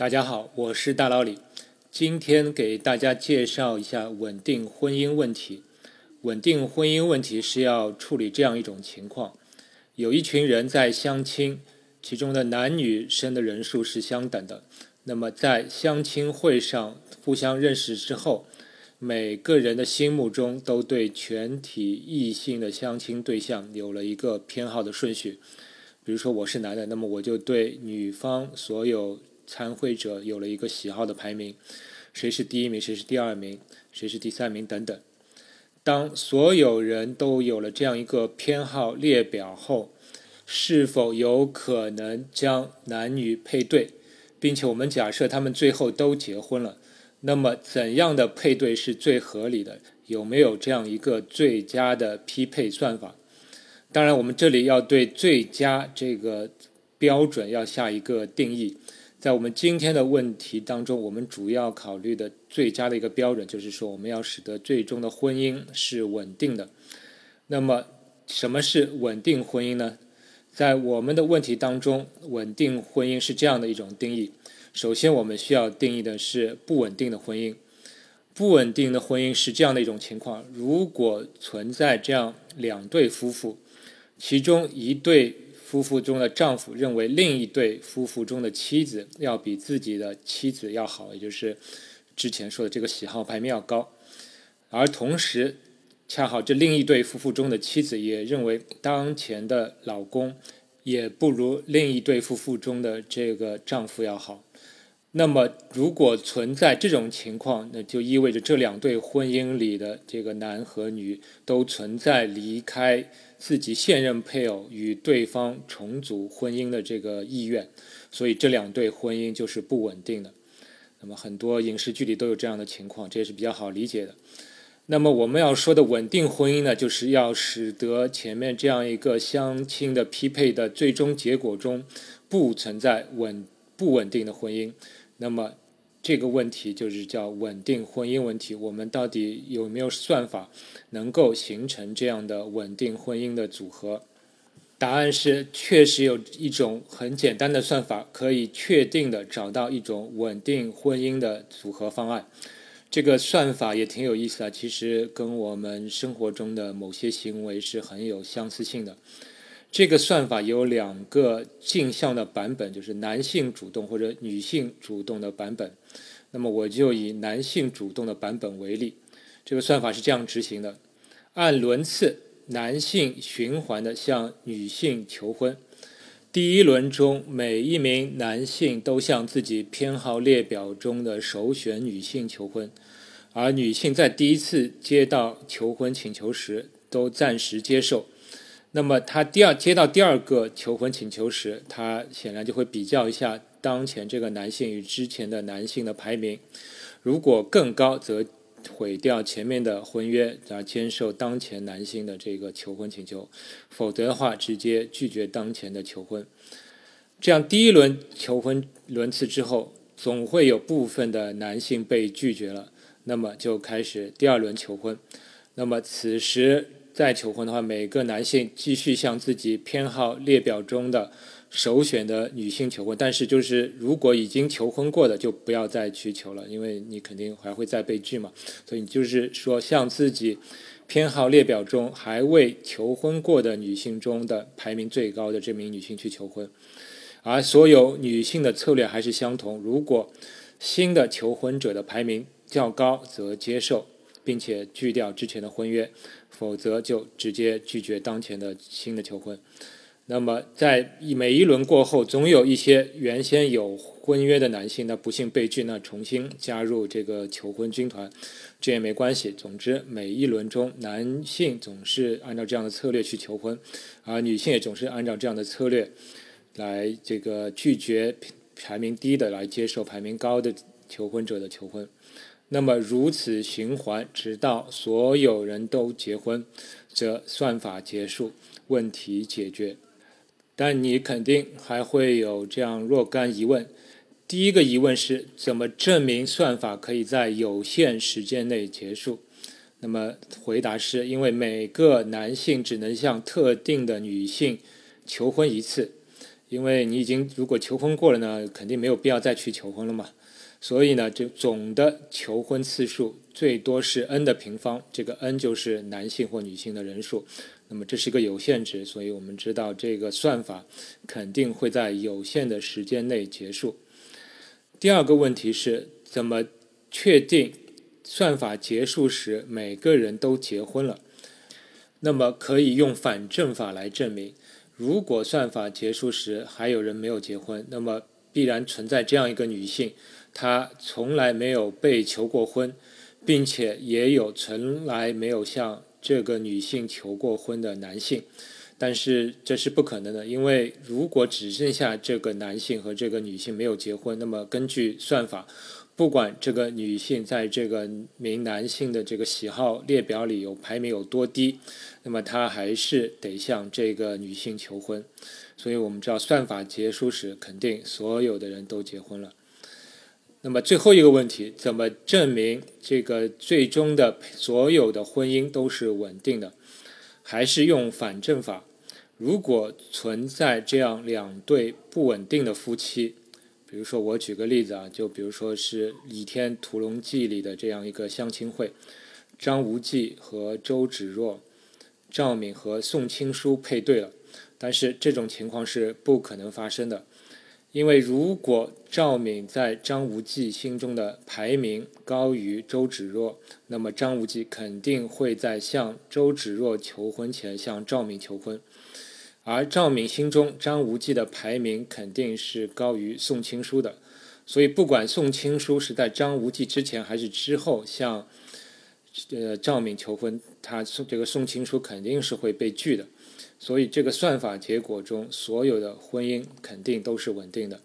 大家好，我是大老李。今天给大家介绍一下稳定婚姻问题。稳定婚姻问题是要处理这样一种情况：有一群人在相亲，其中的男女生的人数是相等的。那么在相亲会上互相认识之后，每个人的心目中都对全体异性的相亲对象有了一个偏好的顺序。比如说我是男的，那么我就对女方所有。参会者有了一个喜好的排名，谁是第一名，谁是第二名，谁是第三名等等。当所有人都有了这样一个偏好列表后，是否有可能将男女配对，并且我们假设他们最后都结婚了，那么怎样的配对是最合理的？有没有这样一个最佳的匹配算法？当然，我们这里要对最佳这个标准要下一个定义。在我们今天的问题当中，我们主要考虑的最佳的一个标准，就是说我们要使得最终的婚姻是稳定的。那么，什么是稳定婚姻呢？在我们的问题当中，稳定婚姻是这样的一种定义：首先，我们需要定义的是不稳定的婚姻。不稳定的婚姻是这样的一种情况：如果存在这样两对夫妇，其中一对。夫妇中的丈夫认为另一对夫妇中的妻子要比自己的妻子要好，也就是之前说的这个喜好排名要高，而同时，恰好这另一对夫妇中的妻子也认为当前的老公也不如另一对夫妇中的这个丈夫要好。那么，如果存在这种情况，那就意味着这两对婚姻里的这个男和女都存在离开。自己现任配偶与对方重组婚姻的这个意愿，所以这两对婚姻就是不稳定的。那么很多影视剧里都有这样的情况，这也是比较好理解的。那么我们要说的稳定婚姻呢，就是要使得前面这样一个相亲的匹配的最终结果中不存在稳不稳定的婚姻。那么。这个问题就是叫稳定婚姻问题。我们到底有没有算法能够形成这样的稳定婚姻的组合？答案是，确实有一种很简单的算法可以确定的找到一种稳定婚姻的组合方案。这个算法也挺有意思的，其实跟我们生活中的某些行为是很有相似性的。这个算法有两个镜像的版本，就是男性主动或者女性主动的版本。那么我就以男性主动的版本为例，这个算法是这样执行的：按轮次，男性循环的向女性求婚。第一轮中，每一名男性都向自己偏好列表中的首选女性求婚，而女性在第一次接到求婚请求时都暂时接受。那么他第二接到第二个求婚请求时，他显然就会比较一下当前这个男性与之前的男性的排名，如果更高，则毁掉前面的婚约，啊，接受当前男性的这个求婚请求；否则的话，直接拒绝当前的求婚。这样第一轮求婚轮次之后，总会有部分的男性被拒绝了，那么就开始第二轮求婚。那么此时。再求婚的话，每个男性继续向自己偏好列表中的首选的女性求婚，但是就是如果已经求婚过的，就不要再去求了，因为你肯定还会再被拒嘛。所以你就是说向自己偏好列表中还未求婚过的女性中的排名最高的这名女性去求婚，而所有女性的策略还是相同。如果新的求婚者的排名较高，则接受。并且拒掉之前的婚约，否则就直接拒绝当前的新的求婚。那么，在每一轮过后，总有一些原先有婚约的男性，那不幸被拒，那重新加入这个求婚军团，这也没关系。总之，每一轮中，男性总是按照这样的策略去求婚，而女性也总是按照这样的策略来这个拒绝排名低的，来接受排名高的求婚者的求婚。那么如此循环，直到所有人都结婚，则算法结束，问题解决。但你肯定还会有这样若干疑问。第一个疑问是怎么证明算法可以在有限时间内结束？那么回答是因为每个男性只能向特定的女性求婚一次，因为你已经如果求婚过了呢，肯定没有必要再去求婚了嘛。所以呢，就总的求婚次数最多是 n 的平方，这个 n 就是男性或女性的人数。那么这是一个有限值，所以我们知道这个算法肯定会在有限的时间内结束。第二个问题是怎么确定算法结束时每个人都结婚了？那么可以用反证法来证明，如果算法结束时还有人没有结婚，那么必然存在这样一个女性，她从来没有被求过婚，并且也有从来没有向。这个女性求过婚的男性，但是这是不可能的，因为如果只剩下这个男性和这个女性没有结婚，那么根据算法，不管这个女性在这个名男性的这个喜好列表里有排名有多低，那么他还是得向这个女性求婚。所以我们知道，算法结束时，肯定所有的人都结婚了。那么最后一个问题，怎么证明这个最终的所有的婚姻都是稳定的？还是用反证法？如果存在这样两对不稳定的夫妻，比如说我举个例子啊，就比如说是《倚天屠龙记》里的这样一个相亲会，张无忌和周芷若、赵敏和宋青书配对了，但是这种情况是不可能发生的。因为如果赵敏在张无忌心中的排名高于周芷若，那么张无忌肯定会在向周芷若求婚前向赵敏求婚，而赵敏心中张无忌的排名肯定是高于宋青书的，所以不管宋青书是在张无忌之前还是之后向呃赵敏求婚，他这个宋青书肯定是会被拒的。所以，这个算法结果中，所有的婚姻肯定都是稳定的。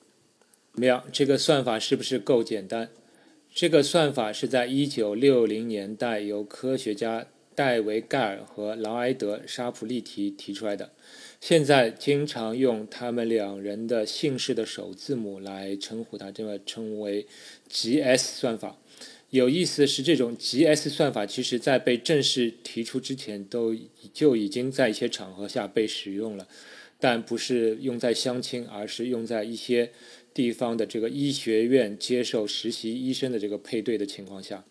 怎么样？这个算法是不是够简单？这个算法是在一九六零年代由科学家戴维·盖尔和劳埃德·沙普利提提出来的。现在经常用他们两人的姓氏的首字母来称呼它，这么称为 GS 算法。有意思的是，这种 GS 算法其实在被正式提出之前，都就已经在一些场合下被使用了，但不是用在相亲，而是用在一些地方的这个医学院接受实习医生的这个配对的情况下。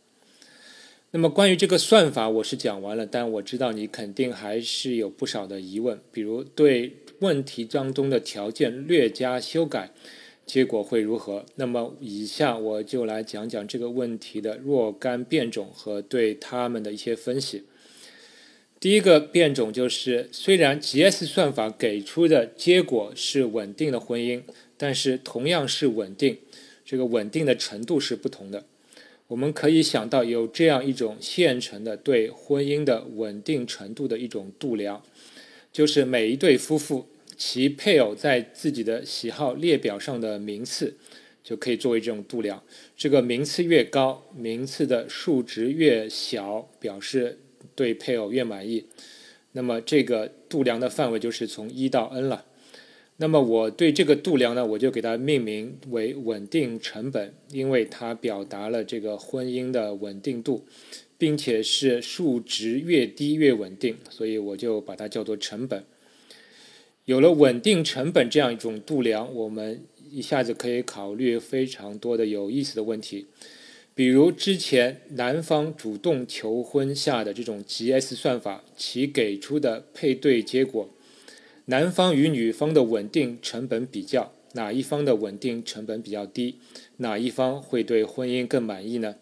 那么关于这个算法，我是讲完了，但我知道你肯定还是有不少的疑问，比如对问题当中的条件略加修改。结果会如何？那么以下我就来讲讲这个问题的若干变种和对它们的一些分析。第一个变种就是，虽然 GS 算法给出的结果是稳定的婚姻，但是同样是稳定，这个稳定的程度是不同的。我们可以想到有这样一种现成的对婚姻的稳定程度的一种度量，就是每一对夫妇。其配偶在自己的喜好列表上的名次，就可以作为这种度量。这个名次越高，名次的数值越小，表示对配偶越满意。那么这个度量的范围就是从一到 n 了。那么我对这个度量呢，我就给它命名为稳定成本，因为它表达了这个婚姻的稳定度，并且是数值越低越稳定，所以我就把它叫做成本。有了稳定成本这样一种度量，我们一下子可以考虑非常多的有意思的问题，比如之前男方主动求婚下的这种 GS 算法，其给出的配对结果，男方与女方的稳定成本比较，哪一方的稳定成本比较低，哪一方会对婚姻更满意呢？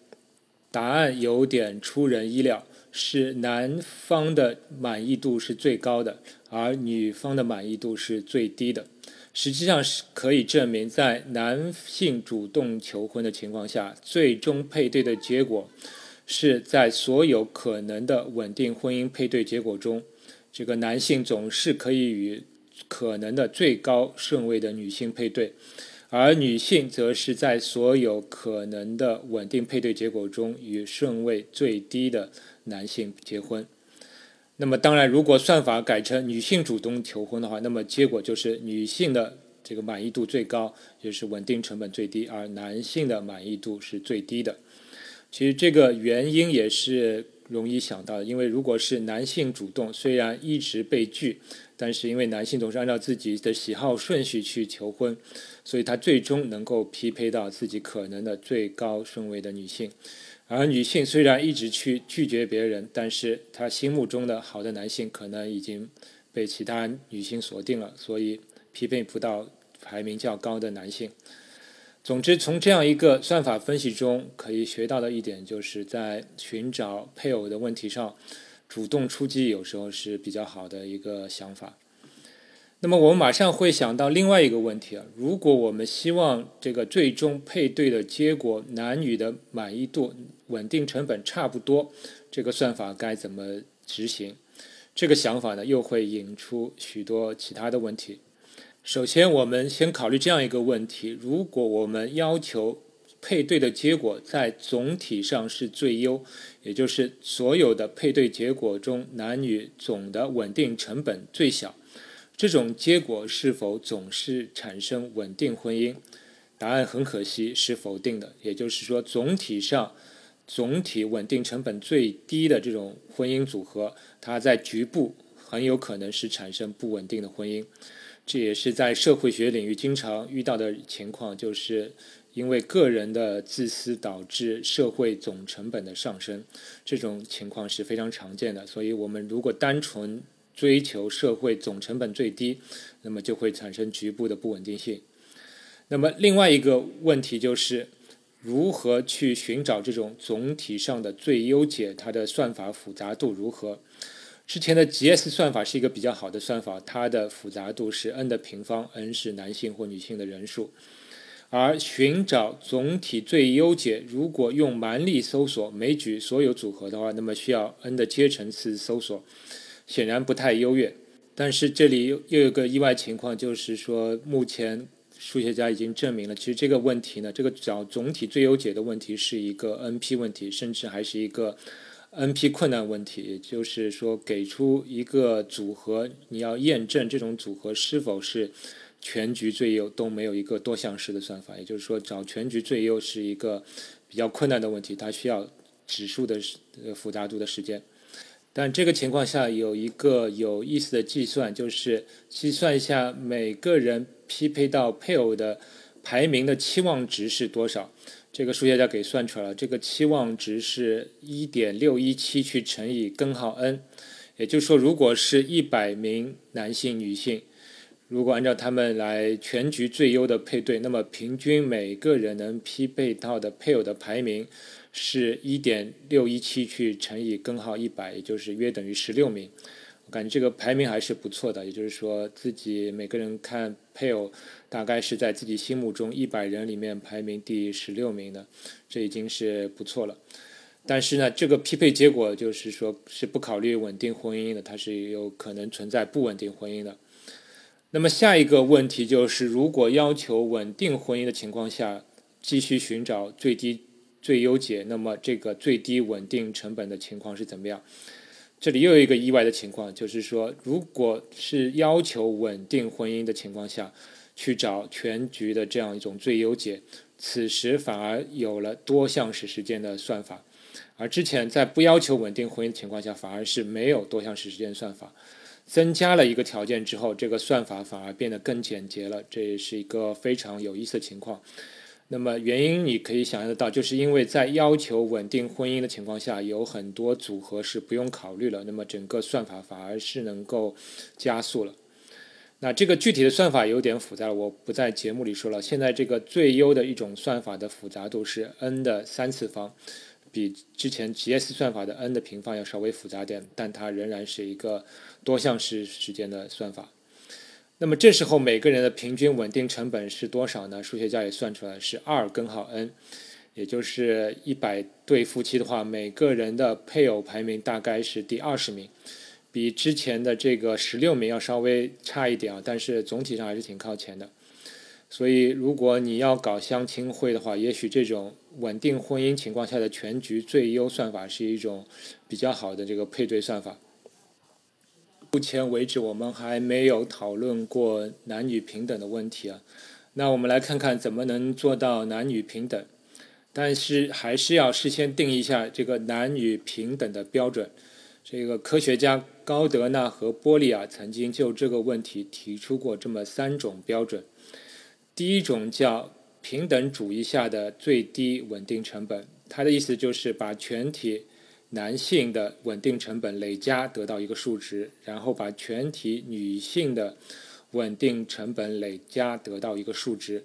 答案有点出人意料。是男方的满意度是最高的，而女方的满意度是最低的。实际上是可以证明，在男性主动求婚的情况下，最终配对的结果是在所有可能的稳定婚姻配对结果中，这个男性总是可以与可能的最高顺位的女性配对，而女性则是在所有可能的稳定配对结果中与顺位最低的。男性结婚，那么当然，如果算法改成女性主动求婚的话，那么结果就是女性的这个满意度最高，就是稳定成本最低，而男性的满意度是最低的。其实这个原因也是容易想到的，因为如果是男性主动，虽然一直被拒，但是因为男性总是按照自己的喜好顺序去求婚，所以他最终能够匹配到自己可能的最高顺位的女性。而女性虽然一直去拒绝别人，但是她心目中的好的男性可能已经被其他女性锁定了，所以匹配不到排名较高的男性。总之，从这样一个算法分析中可以学到的一点，就是在寻找配偶的问题上，主动出击有时候是比较好的一个想法。那么，我们马上会想到另外一个问题啊，如果我们希望这个最终配对的结果，男女的满意度、稳定成本差不多，这个算法该怎么执行？这个想法呢，又会引出许多其他的问题。首先，我们先考虑这样一个问题：如果我们要求配对的结果在总体上是最优，也就是所有的配对结果中男女总的稳定成本最小，这种结果是否总是产生稳定婚姻？答案很可惜是否定的。也就是说，总体上总体稳定成本最低的这种婚姻组合，它在局部很有可能是产生不稳定的婚姻。这也是在社会学领域经常遇到的情况，就是因为个人的自私导致社会总成本的上升，这种情况是非常常见的。所以，我们如果单纯追求社会总成本最低，那么就会产生局部的不稳定性。那么，另外一个问题就是如何去寻找这种总体上的最优解？它的算法复杂度如何？之前的 GS 算法是一个比较好的算法，它的复杂度是 n 的平方，n 是男性或女性的人数。而寻找总体最优解，如果用蛮力搜索枚举所有组合的话，那么需要 n 的阶乘次搜索，显然不太优越。但是这里又又有个意外情况，就是说目前数学家已经证明了，其实这个问题呢，这个找总体最优解的问题是一个 NP 问题，甚至还是一个。NP 困难问题，也就是说，给出一个组合，你要验证这种组合是否是全局最优，都没有一个多项式的算法。也就是说，找全局最优是一个比较困难的问题，它需要指数的复杂度的时间。但这个情况下有一个有意思的计算，就是计算一下每个人匹配到配偶的排名的期望值是多少。这个数学家给算出来了，这个期望值是1.617去乘以根号 n，也就是说，如果是一百名男性、女性，如果按照他们来全局最优的配对，那么平均每个人能匹配到的配偶的排名是1.617去乘以根号100，也就是约等于16名。感觉这个排名还是不错的，也就是说，自己每个人看配偶，大概是在自己心目中一百人里面排名第十六名的，这已经是不错了。但是呢，这个匹配结果就是说是不考虑稳定婚姻的，它是有可能存在不稳定婚姻的。那么下一个问题就是，如果要求稳定婚姻的情况下，继续寻找最低最优解，那么这个最低稳定成本的情况是怎么样？这里又有一个意外的情况，就是说，如果是要求稳定婚姻的情况下，去找全局的这样一种最优解，此时反而有了多项式时间的算法，而之前在不要求稳定婚姻的情况下，反而是没有多项式时间算法。增加了一个条件之后，这个算法反而变得更简洁了，这也是一个非常有意思的情况。那么原因你可以想象得到，就是因为在要求稳定婚姻的情况下，有很多组合是不用考虑了，那么整个算法反而是能够加速了。那这个具体的算法有点复杂，我不在节目里说了。现在这个最优的一种算法的复杂度是 n 的三次方，比之前 GS 算法的 n 的平方要稍微复杂点，但它仍然是一个多项式时间的算法。那么这时候每个人的平均稳定成本是多少呢？数学家也算出来是二根号 n，也就是一百对夫妻的话，每个人的配偶排名大概是第二十名，比之前的这个十六名要稍微差一点啊，但是总体上还是挺靠前的。所以如果你要搞相亲会的话，也许这种稳定婚姻情况下的全局最优算法是一种比较好的这个配对算法。目前为止，我们还没有讨论过男女平等的问题啊。那我们来看看怎么能做到男女平等。但是还是要事先定一下这个男女平等的标准。这个科学家高德纳和波利亚曾经就这个问题提出过这么三种标准。第一种叫平等主义下的最低稳定成本，它的意思就是把全体男性的稳定成本累加得到一个数值，然后把全体女性的稳定成本累加得到一个数值，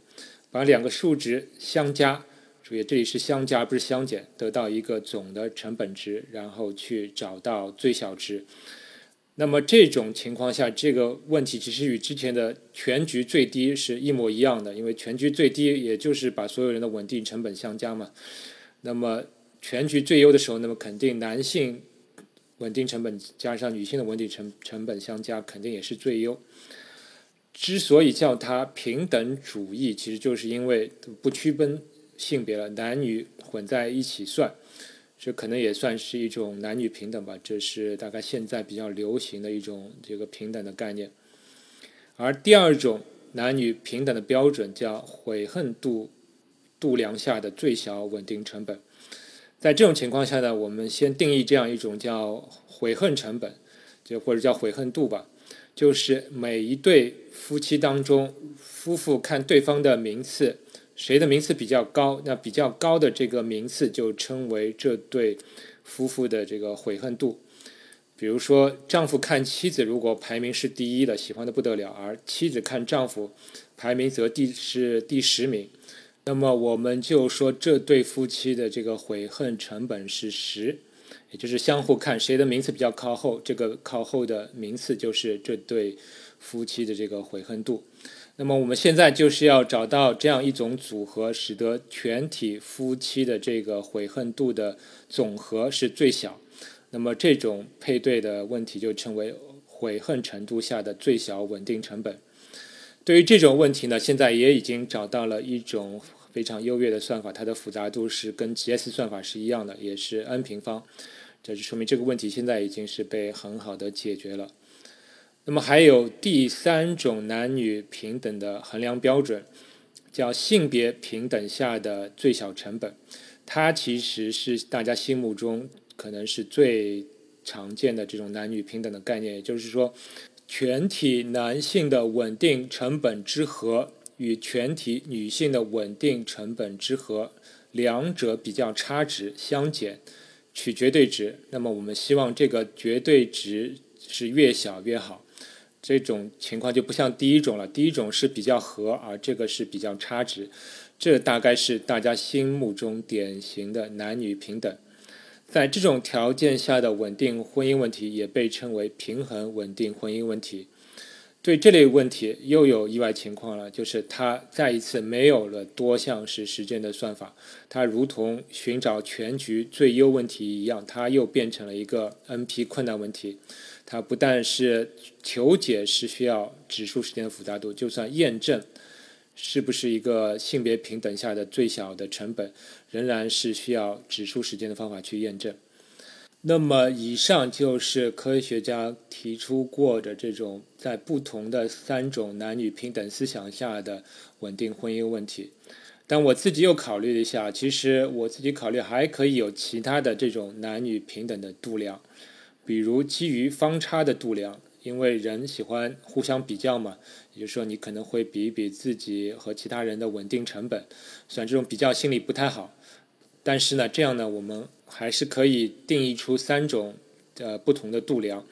把两个数值相加。注意，这里是相加，不是相减，得到一个总的成本值，然后去找到最小值。那么这种情况下，这个问题其实与之前的全局最低是一模一样的，因为全局最低也就是把所有人的稳定成本相加嘛。那么全局最优的时候，那么肯定男性稳定成本加上女性的稳定成成本相加，肯定也是最优。之所以叫它平等主义，其实就是因为不区分。性别了，男女混在一起算，这可能也算是一种男女平等吧。这是大概现在比较流行的一种这个平等的概念。而第二种男女平等的标准叫悔恨度度量下的最小稳定成本。在这种情况下呢，我们先定义这样一种叫悔恨成本，就或者叫悔恨度吧，就是每一对夫妻当中，夫妇看对方的名次。谁的名次比较高？那比较高的这个名次就称为这对夫妇的这个悔恨度。比如说，丈夫看妻子如果排名是第一的，喜欢的不得了，而妻子看丈夫排名则第是第十名，那么我们就说这对夫妻的这个悔恨成本是十，也就是相互看谁的名次比较靠后，这个靠后的名次就是这对夫妻的这个悔恨度。那么我们现在就是要找到这样一种组合，使得全体夫妻的这个悔恨度的总和是最小。那么这种配对的问题就称为悔恨程度下的最小稳定成本。对于这种问题呢，现在也已经找到了一种非常优越的算法，它的复杂度是跟 GS 算法是一样的，也是 n 平方。这就说明这个问题现在已经是被很好的解决了。那么还有第三种男女平等的衡量标准，叫性别平等下的最小成本。它其实是大家心目中可能是最常见的这种男女平等的概念，也就是说，全体男性的稳定成本之和与全体女性的稳定成本之和，两者比较差值相减，取绝对值。那么我们希望这个绝对值是越小越好。这种情况就不像第一种了，第一种是比较和，而这个是比较差值，这大概是大家心目中典型的男女平等。在这种条件下的稳定婚姻问题也被称为平衡稳定婚姻问题。对这类问题又有意外情况了，就是它再一次没有了多项式时间的算法，它如同寻找全局最优问题一样，它又变成了一个 NP 困难问题。它不但是求解是需要指数时间的复杂度，就算验证是不是一个性别平等下的最小的成本，仍然是需要指数时间的方法去验证。那么，以上就是科学家提出过的这种在不同的三种男女平等思想下的稳定婚姻问题。但我自己又考虑了一下，其实我自己考虑还可以有其他的这种男女平等的度量。比如基于方差的度量，因为人喜欢互相比较嘛，也就是说你可能会比一比自己和其他人的稳定成本，虽然这种比较心理不太好，但是呢，这样呢，我们还是可以定义出三种呃不同的度量。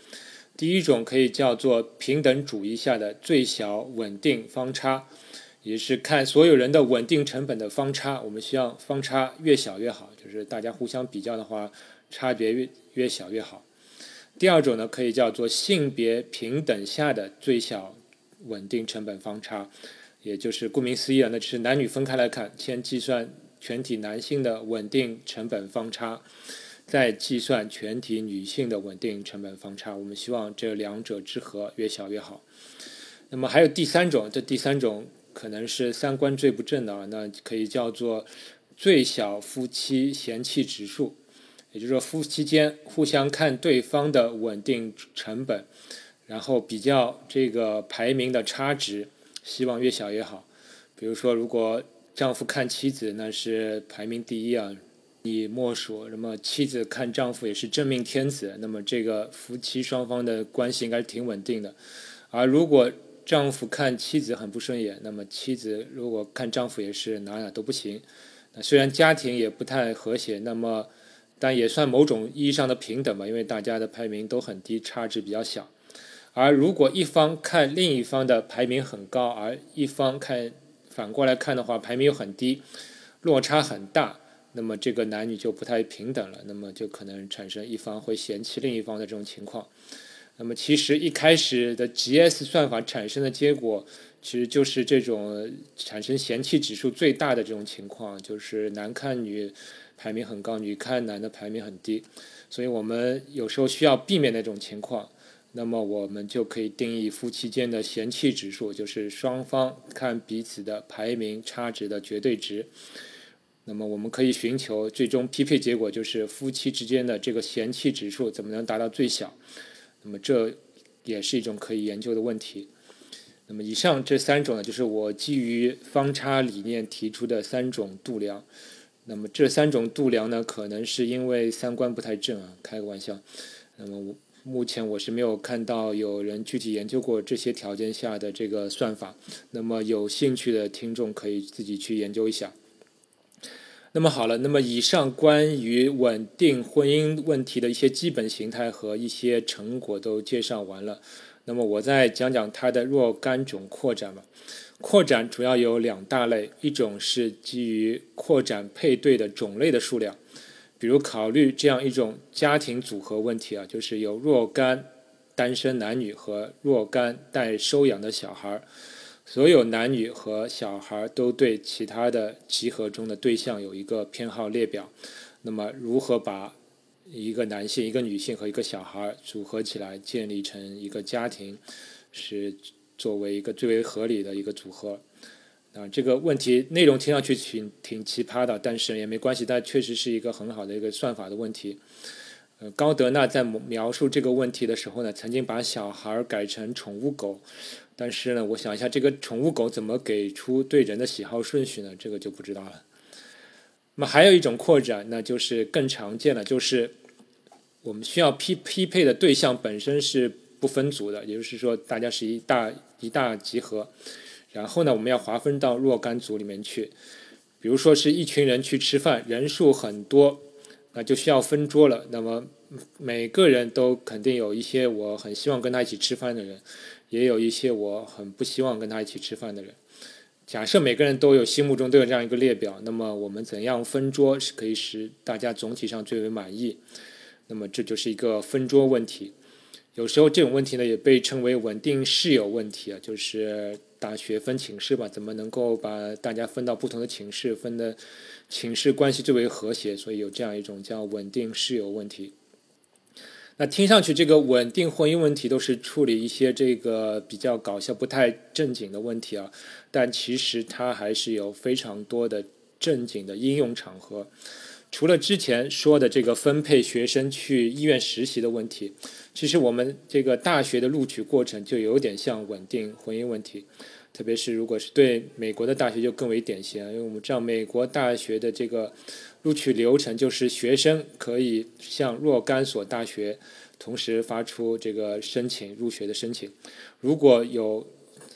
第一种可以叫做平等主义下的最小稳定方差，也是看所有人的稳定成本的方差，我们希望方差越小越好，就是大家互相比较的话，差别越越小越好。第二种呢，可以叫做性别平等下的最小稳定成本方差，也就是顾名思义啊，那就是男女分开来看，先计算全体男性的稳定成本方差，再计算全体女性的稳定成本方差。我们希望这两者之和越小越好。那么还有第三种，这第三种可能是三观最不正的，那可以叫做最小夫妻嫌弃指数。也就是说，夫妻间互相看对方的稳定成本，然后比较这个排名的差值，希望越小越好。比如说，如果丈夫看妻子那是排名第一啊，你莫属。那么妻子看丈夫也是真命天子，那么这个夫妻双方的关系应该是挺稳定的。而如果丈夫看妻子很不顺眼，那么妻子如果看丈夫也是哪哪都不行。那虽然家庭也不太和谐，那么但也算某种意义上的平等吧，因为大家的排名都很低，差值比较小。而如果一方看另一方的排名很高，而一方看反过来看的话，排名又很低，落差很大，那么这个男女就不太平等了，那么就可能产生一方会嫌弃另一方的这种情况。那么其实一开始的 GS 算法产生的结果，其实就是这种产生嫌弃指数最大的这种情况，就是男看女排名很高，女看男的排名很低。所以我们有时候需要避免那种情况，那么我们就可以定义夫妻间的嫌弃指数，就是双方看彼此的排名差值的绝对值。那么我们可以寻求最终匹配结果，就是夫妻之间的这个嫌弃指数怎么能达到最小。那么这也是一种可以研究的问题。那么以上这三种呢，就是我基于方差理念提出的三种度量。那么这三种度量呢，可能是因为三观不太正啊，开个玩笑。那么我目前我是没有看到有人具体研究过这些条件下的这个算法。那么有兴趣的听众可以自己去研究一下。那么好了，那么以上关于稳定婚姻问题的一些基本形态和一些成果都介绍完了。那么我再讲讲它的若干种扩展吧。扩展主要有两大类，一种是基于扩展配对的种类的数量，比如考虑这样一种家庭组合问题啊，就是有若干单身男女和若干待收养的小孩儿。所有男女和小孩都对其他的集合中的对象有一个偏好列表。那么，如何把一个男性、一个女性和一个小孩组合起来，建立成一个家庭，是作为一个最为合理的一个组合？啊，这个问题内容听上去挺挺奇葩的，但是也没关系，它确实是一个很好的一个算法的问题。呃，高德纳在描述这个问题的时候呢，曾经把小孩改成宠物狗。但是呢，我想一下，这个宠物狗怎么给出对人的喜好顺序呢？这个就不知道了。那么还有一种扩展，那就是更常见的，就是我们需要匹匹配的对象本身是不分组的，也就是说，大家是一大一大集合。然后呢，我们要划分到若干组里面去。比如说是一群人去吃饭，人数很多，那就需要分桌了。那么每个人都肯定有一些我很希望跟他一起吃饭的人。也有一些我很不希望跟他一起吃饭的人。假设每个人都有心目中都有这样一个列表，那么我们怎样分桌是可以使大家总体上最为满意？那么这就是一个分桌问题。有时候这种问题呢也被称为稳定室友问题啊，就是大学分寝室吧，怎么能够把大家分到不同的寝室，分的寝室关系最为和谐？所以有这样一种叫稳定室友问题。那听上去，这个稳定婚姻问题都是处理一些这个比较搞笑、不太正经的问题啊，但其实它还是有非常多的正经的应用场合。除了之前说的这个分配学生去医院实习的问题，其实我们这个大学的录取过程就有点像稳定婚姻问题，特别是如果是对美国的大学就更为典型，因为我们知道美国大学的这个。录取流程就是学生可以向若干所大学同时发出这个申请入学的申请。如果有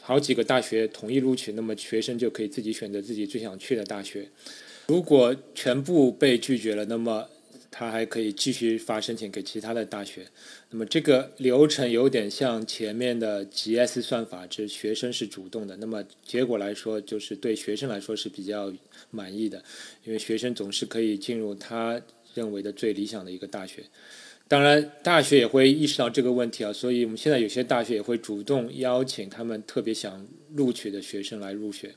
好几个大学同意录取，那么学生就可以自己选择自己最想去的大学。如果全部被拒绝了，那么他还可以继续发申请给其他的大学。那么这个流程有点像前面的 GS 算法，这学生是主动的。那么结果来说，就是对学生来说是比较满意的，因为学生总是可以进入他认为的最理想的一个大学。当然，大学也会意识到这个问题啊，所以我们现在有些大学也会主动邀请他们特别想录取的学生来入学。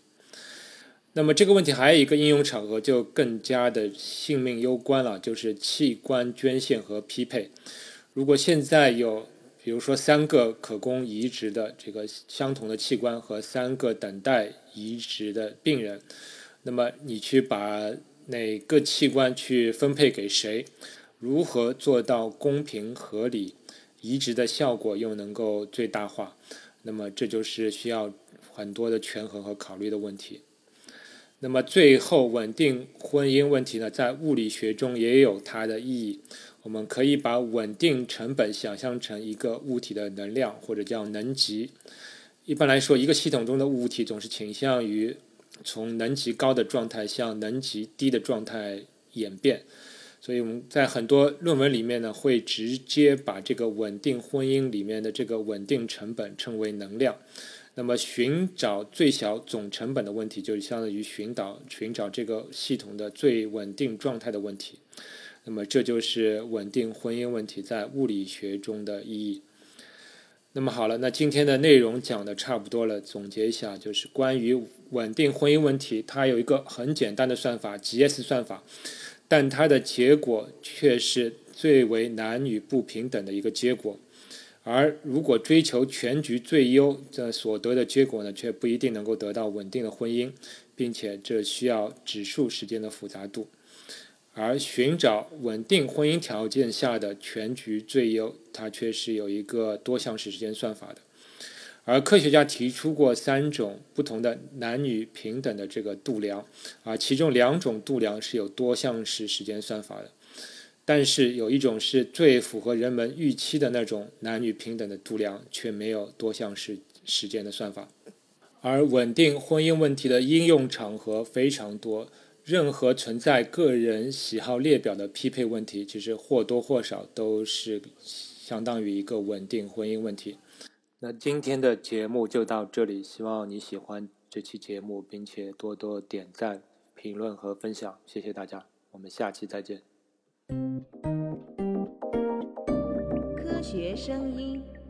那么这个问题还有一个应用场合，就更加的性命攸关了，就是器官捐献和匹配。如果现在有，比如说三个可供移植的这个相同的器官和三个等待移植的病人，那么你去把哪个器官去分配给谁，如何做到公平合理，移植的效果又能够最大化？那么这就是需要很多的权衡和考虑的问题。那么最后，稳定婚姻问题呢，在物理学中也有它的意义。我们可以把稳定成本想象成一个物体的能量，或者叫能级。一般来说，一个系统中的物体总是倾向于从能级高的状态向能级低的状态演变。所以我们在很多论文里面呢，会直接把这个稳定婚姻里面的这个稳定成本称为能量。那么寻找最小总成本的问题，就相当于寻找寻找这个系统的最稳定状态的问题。那么这就是稳定婚姻问题在物理学中的意义。那么好了，那今天的内容讲的差不多了，总结一下，就是关于稳定婚姻问题，它有一个很简单的算法 ——GS 算法。但它的结果却是最为男女不平等的一个结果，而如果追求全局最优，这所得的结果呢，却不一定能够得到稳定的婚姻，并且这需要指数时间的复杂度，而寻找稳定婚姻条件下的全局最优，它却是有一个多项式时间算法的。而科学家提出过三种不同的男女平等的这个度量，啊，其中两种度量是有多项式时间算法的，但是有一种是最符合人们预期的那种男女平等的度量，却没有多项式时间的算法。而稳定婚姻问题的应用场合非常多，任何存在个人喜好列表的匹配问题，其实或多或少都是相当于一个稳定婚姻问题。那今天的节目就到这里，希望你喜欢这期节目，并且多多点赞、评论和分享，谢谢大家，我们下期再见。科学声音。